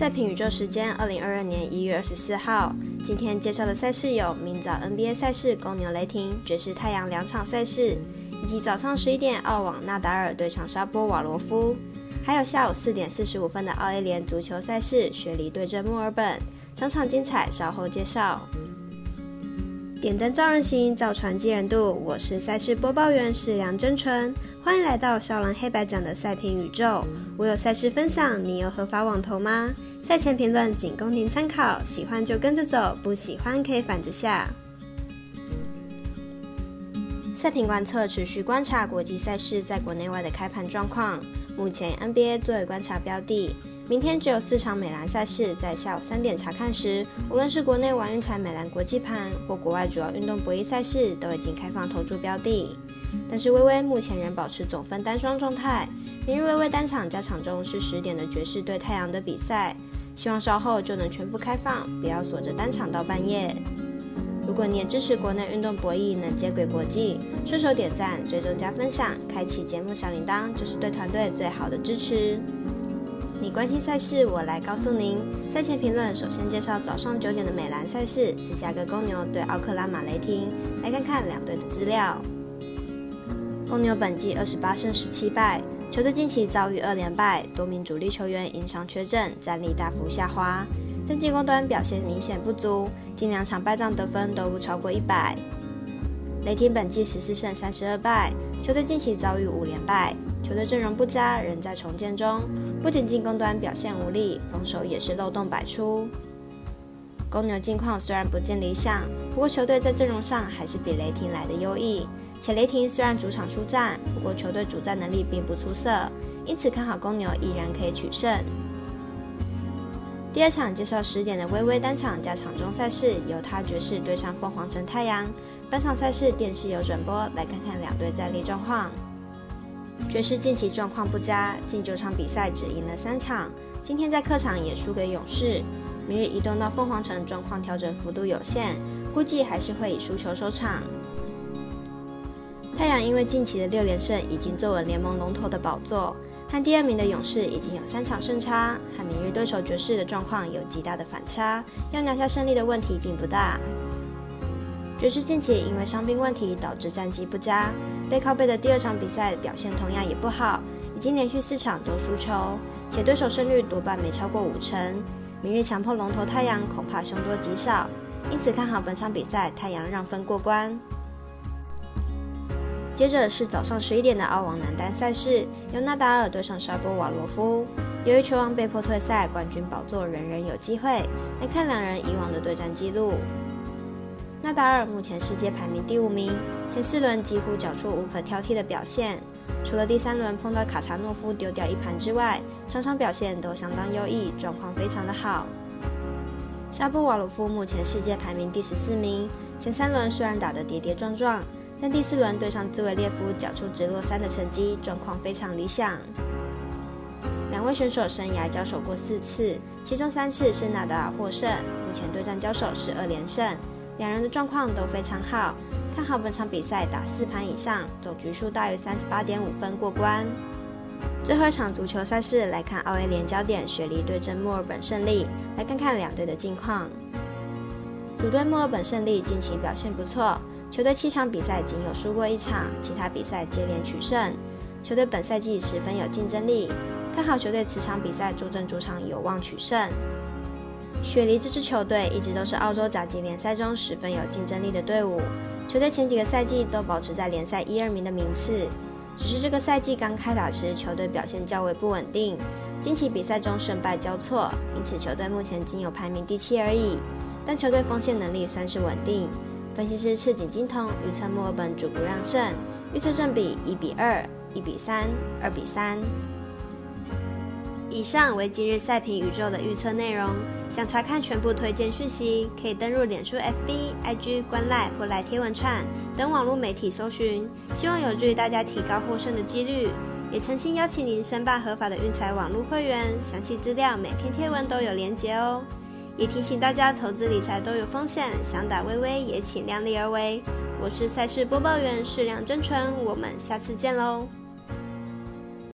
赛评宇宙时间，二零二二年一月二十四号。今天介绍的赛事有：明早 NBA 赛事，公牛雷霆、爵士太阳两场赛事，以及早上十一点澳网纳达尔对长沙波瓦罗夫，还有下午四点四十五分的澳 A 联足球赛事，雪梨对阵墨尔本，场场精彩，稍后介绍。点灯照人行，造船济人度。我是赛事播报员是梁真纯，欢迎来到少狼黑白奖的赛评宇宙。我有赛事分享，你有合法网投吗？赛前评论仅供您参考，喜欢就跟着走，不喜欢可以反着下。赛评观测持续观察国际赛事在国内外的开盘状况，目前 NBA 作为观察标的。明天只有四场美兰赛事，在下午三点查看时，无论是国内玩运彩美兰国际盘或国外主要运动博弈赛事，都已经开放投注标的。但是微微目前仍保持总分单双状态。明日微微单场加场中是十点的爵士对太阳的比赛，希望稍后就能全部开放，不要锁着单场到半夜。如果你也支持国内运动博弈能接轨国际，顺手点赞、追踪加分享、开启节目小铃铛，就是对团队最好的支持。你关心赛事，我来告诉您。赛前评论，首先介绍早上九点的美兰赛事，芝加哥公牛对奥克拉马雷霆。来看看两队的资料。公牛本季二十八胜十七败，球队近期遭遇二连败，多名主力球员因伤缺阵，战力大幅下滑，在进攻端表现明显不足，近两场败仗得分都不超过一百。雷霆本季十四胜三十二败，球队近期遭遇五连败。球队阵容不佳，仍在重建中。不仅进攻端表现无力，防守也是漏洞百出。公牛近况虽然不尽理想，不过球队在阵容上还是比雷霆来的优异。且雷霆虽然主场出战，不过球队主战能力并不出色，因此看好公牛依然可以取胜。第二场介绍十点的微微单场加场中赛事，犹他爵士对上凤凰城太阳。本场赛事电视有转播，来看看两队战力状况。爵士近期状况不佳，近九场比赛只赢了三场，今天在客场也输给勇士。明日移动到凤凰城，状况调整幅度有限，估计还是会以输球收场。太阳因为近期的六连胜，已经坐稳联盟龙头的宝座，和第二名的勇士已经有三场胜差，和明日对手爵士的状况有极大的反差，要拿下胜利的问题并不大。爵士近期因为伤病问题导致战绩不佳。背靠背的第二场比赛表现同样也不好，已经连续四场都输球，且对手胜率多半没超过五成。明日强迫龙头太阳，恐怕凶多吉少，因此看好本场比赛太阳让分过关。接着是早上十一点的澳网男单赛事，由纳达尔对上沙波瓦罗夫。由于球王被迫退赛，冠军宝座人人有机会。来看两人以往的对战记录。纳达尔目前世界排名第五名，前四轮几乎缴出无可挑剔的表现，除了第三轮碰到卡查诺夫丢掉一盘之外，场场表现都相当优异，状况非常的好。沙波瓦鲁夫目前世界排名第十四名，前三轮虽然打得跌跌撞撞，但第四轮对上兹维列夫缴出直落三的成绩，状况非常理想。两位选手生涯交手过四次，其中三次是纳达尔获胜，目前对战交手是二连胜。两人的状况都非常好，看好本场比赛打四盘以上，总局数大于三十八点五分过关。最后一场足球赛事来看奥 A 联焦点，雪梨对阵墨尔本胜利，来看看两队的近况。主队墨尔本胜利近期表现不错，球队七场比赛仅有输过一场，其他比赛接连取胜，球队本赛季十分有竞争力，看好球队此场比赛坐镇主场有望取胜。雪梨这支球队一直都是澳洲甲级联赛中十分有竞争力的队伍，球队前几个赛季都保持在联赛一二名的名次。只是这个赛季刚开打时，球队表现较为不稳定，近期比赛中胜败交错，因此球队目前仅有排名第七而已。但球队锋线能力算是稳定。分析师赤井金童预测墨尔本主不让胜，预测正比一比二、一比三、二比三。以上为今日赛评宇宙的预测内容。想查看全部推荐讯息，可以登入脸书、FB、IG、观赖或来贴文串等网络媒体搜寻。希望有助于大家提高获胜的几率。也诚心邀请您申办合法的运财网络会员，详细资料每篇贴文都有连结哦。也提醒大家，投资理财都有风险，想打微微也请量力而为。我是赛事播报员，适量真纯，我们下次见喽。